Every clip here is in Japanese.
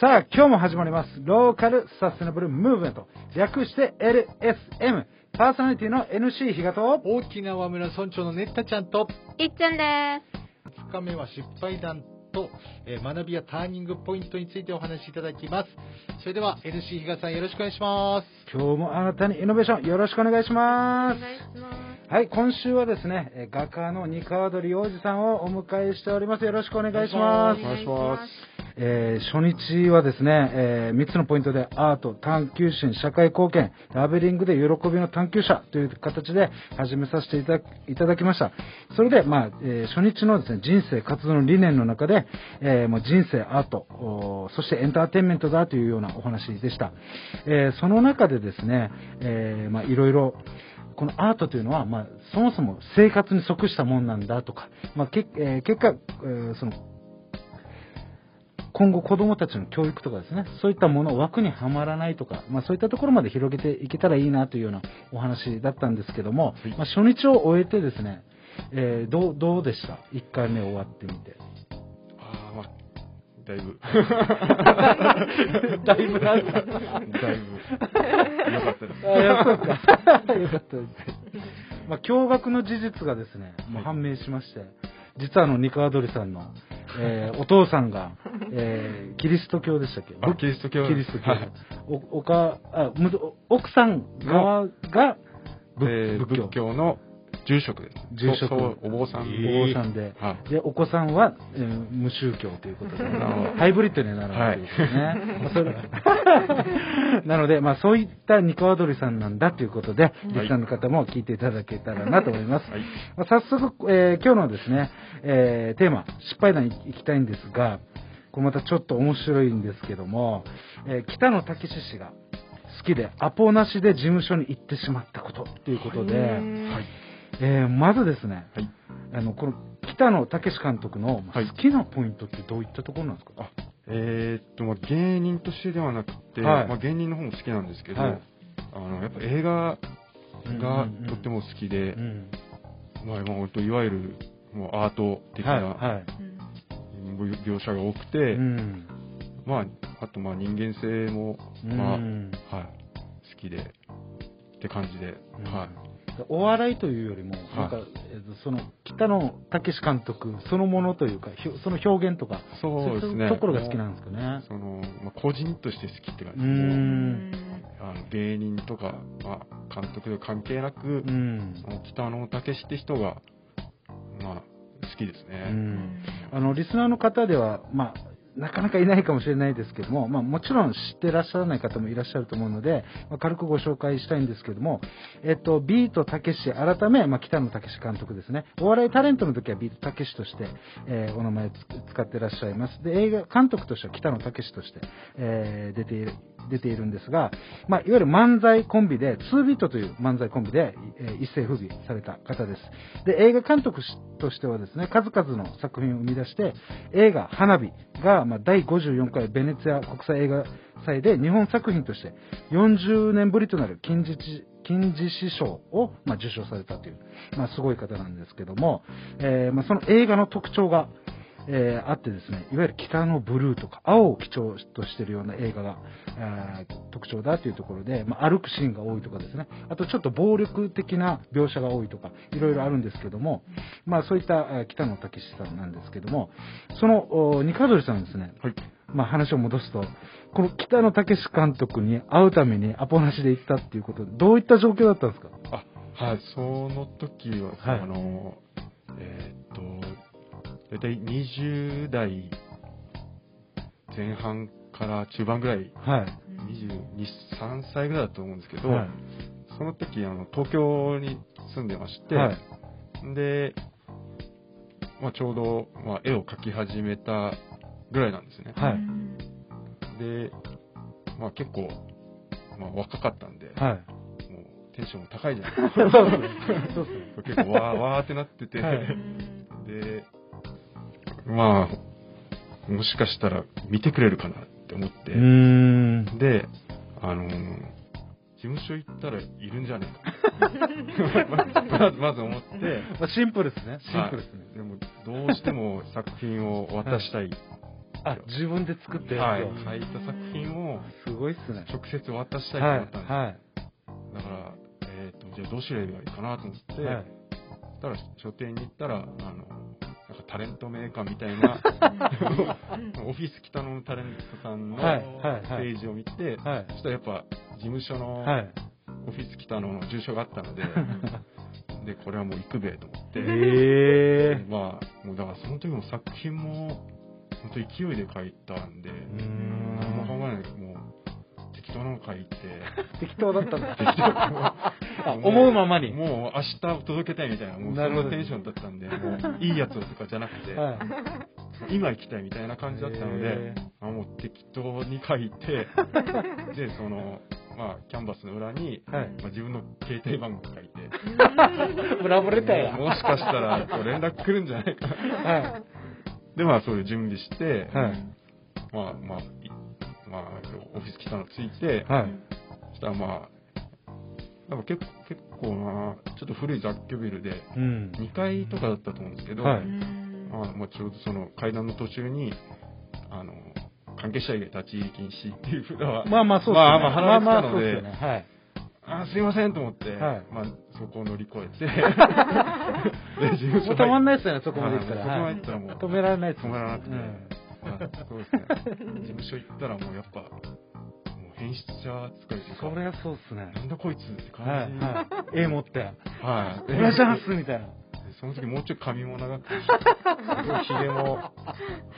さあ、今日も始まります。ローカルサステナブルムーブメント。略して LSM。パーソナリティの NC 比嘉と、大きな和村村長のねったちゃんと、いっちゃんで2日目は失敗談と、えー学びやターニングポイントについてお話しいただきます。それでは NC 比嘉さんよろしくお願いします。今日もあなたにイノベーションよろしくお願いしす。おます。願いします。はい、今週はですね、えー画家の二川鳥洋二さんをお迎えしております。よろしくお願いしますお。願いします。えー初日はですね、え3つのポイントでアート、探求心、社会貢献、ラベリングで喜びの探求者という形で始めさせていただきました。それで、まあ、えー初日のですね、人生活動の理念の中で、えーもう人生、アート、そしてエンターテインメントだというようなお話でした。えーその中でですね、えま、いろいろ、このアートというのは、まあ、そもそも生活に即したもんなんだとか、まあけえー結果、えーその今後子供たちの教育とかですね、そういったもの枠にはまらないとか、まあそういったところまで広げていけたらいいなというようなお話だったんですけども、まあ初日を終えてですね、えーどう、どうでした ?1 回目終わってみて。ああ、まあ、だいぶ。だいぶなんかだいぶ。よかったです。あ、やそうか。よかったです。まあ、驚愕の事実がですね、もう判明しまして、実はあの、ニカワドリさんの、えーお父さんが、えーキリスト教でしたっけ？あキリスト教。キリスト教。はい。お、おか、あ、む奥さん側が、仏えー仏教。の住職です。住職。お坊さん。お坊さんで、はで、お子さんは、えー無宗教ということで、ハイブリッドになるわけですね。まあそれ なので、まあそういったニカワドリさんなんだということで、リスナーの方も聞いていただけたらなと思います。はい。まあ早速、えー今日のですね、えーテーマ、失敗談いきたいんですが、これまたちょっと面白いんですけども、えー北野武氏が好きでアポなしで事務所に行ってしまったことということで、はい。えーまずですね、はい。あの、この北野武監督のまあはい。好きなポイントってどういったところなんですか、あ、えーっと、まあ、芸人としてではなくて、はい。まあ、芸人の方も好きなんですけど、はい。あの、やっぱ映画がうんうんうん。とっても好きでう、んまあ、まあ本当いわゆる、もうアート的はい、なはい。描写が多くて、うんまあ、あとまあ人間性も、まあ、うんはい、好きで、って感じで、うんはい。お笑いというよりも、なんか、えーとその、北野武監督そのものというか、その表現とか、そうですね。ところが好きなんですかね。その、まあ、個人として好きって感じうで、もうん。あの芸人とか、まあ、監督で関係なく、うんその北野武って人が、まあ、好きですうね。んあの、リスナーの方では、まあ、なかなかいないかもしれないですけども、まあ、もちろん知ってらっしゃらない方もいらっしゃると思うので、まあ、軽くご紹介したいんですけども、えっと、ビートたけし、改め、まあ、北野武監督ですね。お笑いタレントの時はビートたけしとして、えーお名前をつ使ってらっしゃいます。で、映画監督としては北野武として、えー出ている、出ているんですが、まあ、いわゆる漫才コンビで、2ビートという漫才コンビで、えー一世風靡された方です。で、映画監督としてはですね、数々の作品を生み出して、映画、花火が、まあ、第54回ベネツィア国際映画祭で日本作品として40年ぶりとなる金獅子金獅子賞を、まあ、受賞されたという、まあ、すごい方なんですけども、えーまあ、その映画の特徴が、えーあってですね、いわゆる北のブルーとか青を基調としているような映画が、あー特徴だというところで、まあ、歩くシーンが多いとかですね、あとちょっと暴力的な描写が多いとか、いろいろあるんですけども、まあそういった北野武さんなんですけども、その、おニカドリさんですね、はい。まあ話を戻すと、この北野武監督に会うためにアポなしで行ったっていうこと、どういった状況だったんですか？あ、はい、その時は、はい。あの、え大体20代前半から中盤ぐらい、はい。22、3歳ぐらいだと思うんですけど、はい。その時、あの、東京に住んでまして、はい。で、まあ、ちょうど、まあ、絵を描き始めたぐらいなんですね。はいで、まあ、結構、まあ、若かったんで、はい。もうテンションも高いじゃないですか。結構わーわーってなってて、はいで、まあ、もしかしたら見てくれるかなって思って。で、あのー事務所行ったらいるんじゃねえかまず まず思って、まあ、シンプルですね。シンプルですね。でもどうしても作品を渡したいっあよ、自分で作ったはい書いた作品をすごいっすね。直接渡したいとはい思ったんですよ。はい。だから、えっ、と、じゃあどうすればいいかなと思って、はいたら書店に行ったら、あの、タレントメーカーみたいな、オフィス北野のタレントさんのはいペはいはい。ージを見て、はい。そしたらやっぱ事務所のはい。オフィス北野の住所があったので、で、これはもう行くべと思って、ええまあ、もうだからその時も作品も、本当勢いで書いたんで、ーん適当なの書いて、適当だったんだ。適当あ思うままに。もう明日届けたいみたいな、もうそのテンションだったんで、もういいやつをとかじゃなくて、はい。今行きたいみたいな感じだったのへで、あもう適当に書いて、で、その、まあ、キャンバスの裏に、はいまあ、自分の携帯番号書いて、ブラボレターや。もしかしたら連絡来るんじゃないかな。はい。で、まあ、そういう準備して、はい。まあ、まあ、いまあ、オフィス来たのついて、はい。そしたらまあ、なんか結構、結構な、ちょっと古い雑居ビルで、うん。2階とかだったと思うんですけど、はいまあまあ、ちょうどその階段の途中に、あの、関係者以外立ち入り禁止っていう札は、まあまあそうっすね。まあまあ離れてたのでそうっすよね。はい。あすいませんと思って、はいまあ、そこを乗り越えて、もう止まんない。ないっすよね、そこまで行ったら。そこまはいで行ったらもう、止められないっす止められなくて、うんまあそうですね。事務所行ったらもうやっぱ、もう変質者扱いというか、そりゃそうっすね。なんだこいつって感はい。じ。はい。絵持って。はい。お願いしますみたいな。でその時もうちょい髪も長くて、すごい髭も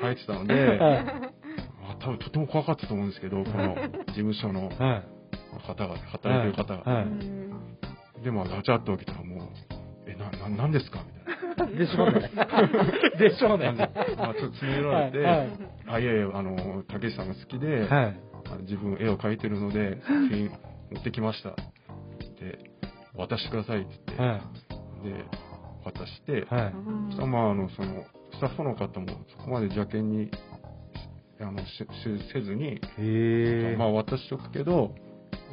生えてたので、はい。あ多分とても怖かったと思うんですけど、この事務所のはい。方が、働いてる方が。はいでも、ガチャッと開けたらもう、え、な、な、なんですかみたいな。でしょうね。でしょうね。まあ、ちょっと詰め寄られて、はいはいあ、いやいや、あの、たけしさんが好きで、はい。自分絵を描いてるので、作品持ってきました。で、渡してくださいって言って、はで、渡して、い。はい。そしたらまあ、あの、その、スタッフの方もそこまで邪険に、あの、せずに。まあ、渡しとくけど、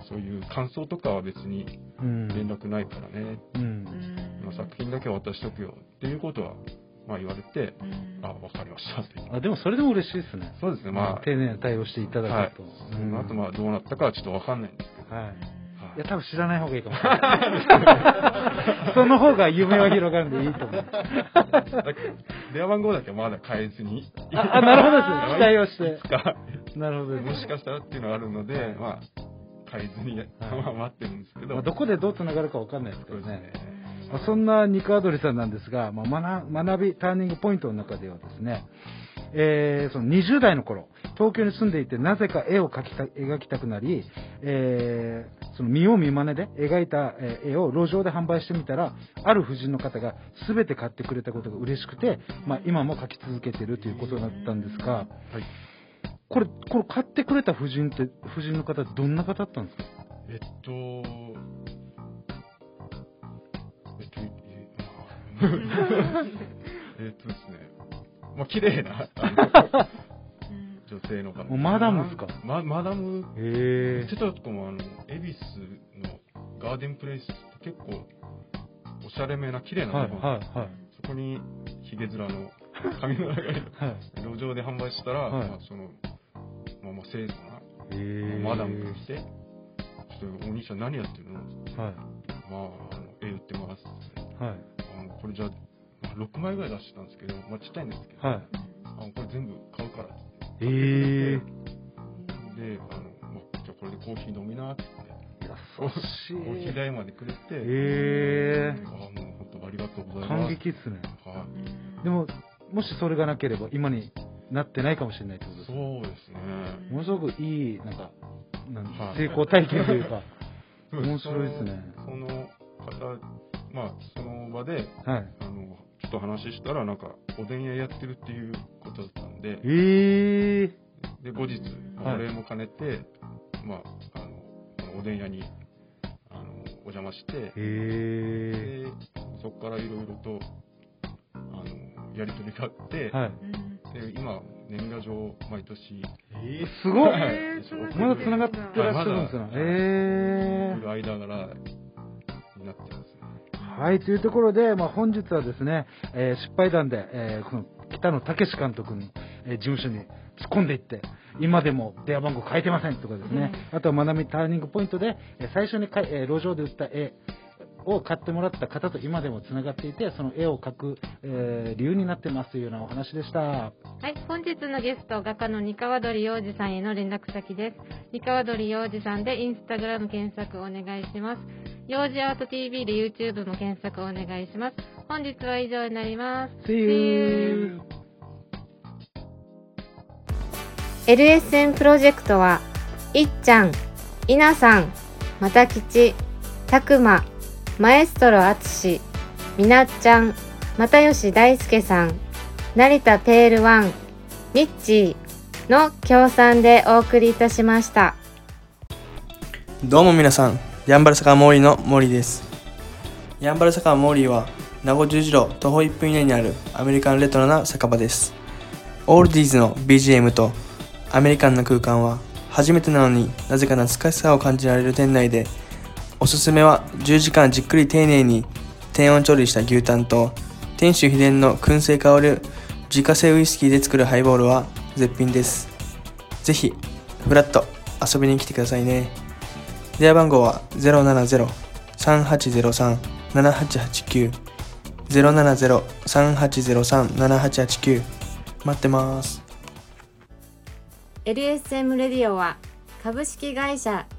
そういう感想とかは別にうん。連絡ないからね、うん。まあ作品だけは渡しとくよっていうことは、まあ言われて、あ、わかりましたって。あ、でもそれでも嬉しいですね。そうですね、まあ、丁寧な対応していただはいくと。。その後、まあどうなったかはちょっとわかんないんですけど、はい。はいいや、多分知らない方がいいかも。その方が夢は広がるんでいいと思う。だけど電話番号だけはまだ変えずに、あ、あなるほどです。期待をしてなるほど。もしかしたらっていうのがあるので、まあ、変えずに、まあ待ってるんですけど、まあ、どこでどう繋がるかわかんないですけどねね。。まあ、そんなニクアドリさんなんですが、まあ、学学びターニングポイントの中ではですね、えーその20代の頃、東京に住んでいて、なぜか絵を描きた描きたくなり、えーその見よう見まねで描いたえー絵を路上で販売してみたら、ある婦人の方が全て買ってくれたことが嬉しくて、まあ、今も描き続けてるということだったんですが、はい。これ、これ買ってくれた婦人って、婦人の方どんな方だったんですか？えっと、えっとですね、まあ、綺麗な、女性の方。もうマダムですか？ま、マダム、へ言ってたとこも、あの、恵比寿のガーデンプレイスって結構、おしゃれめな綺麗なはい、とこはい、はい。そこに、ヒゲ面の髪の長い はい。路上で販売したら、はいまあ、その、まあ、まあ、清楚な、マダムが来て、ちょっとお兄ちゃん何やってるの？ってはい。まあ、あの、絵売ってますって。はい。これじゃあ、まあ6枚ぐらい出してたんですけど、まあ、ちっちゃいんですけど、はい。あのこれ全部買うからってえ言ー。って。で、あの、まあ、じゃあこれでコーヒー飲みなって優しコーヒーい。代までくれて、えあもう本当ありがとうござー。います。感激っすね。はい。でも、もしそれがなければ、今になってないかもしれないってことですそね。うですね。ものすごくいい、なんか、なんはい成功体験というか。面白いですねその方、まあ、その場で、はい。あの、ちょっと話したら、なんか、おでん屋やってるっていうことだったんで、えー。で、後日、はいお礼も兼ねて、まあ、あの、おでん屋に、あの、お邪魔して、えで、そこからいろいろと、あの、やりとりがあって、ー。はい。で、今、年賀状、毎年、えー、すごいはいまだ繋がってらっしゃるんですよ。はいまだえー来。る間柄になってますね。はい、というところで、まあ、本日はですね、えー失敗談で、えーこの北野武監督の、えー事務所に突っ込んでいって、今でも電話番号変えてませんとかですね、あとは学びターニングポイントで、え最初にかい、えー路上で売った絵を買ってもらった方と今でもつながっていて、その絵を描く、えー理由になってますというようなお話でした。はい、本日のゲスト、画家の三河鳥洋二さんへの連絡先です。三河鳥洋二さんでインスタグラム検索お願いします。洋二アート TV で YouTube も検索お願いします。本日は以上になります。See you! LSN プロジェクトは、いっちゃん、いなさん、またきち、たくま、マエストロあつし、みなっちゃん、又吉大輔さん、成田ペールワン、ミッチーの協賛でお送りいたしました。どうも皆さん、ヤンバル酒場モーリーのモーリーです。ヤンバル酒場モーリーは、名護十字路徒歩1分以内にあるアメリカンレトロな酒場です。オールディーズの BGM とアメリカンな空間は、初めてなのになぜか懐かしさを感じられる店内で、おすすめは10時間じっくり丁寧に低温調理した牛タンと、店主秘伝の燻製香る自家製ウイスキーで作るハイボールは絶品です。ぜひ、フラッと遊びに来てくださいね。電話番号は070-3803-7889 070-3803-7889待ってます。LSM レディオは株式会社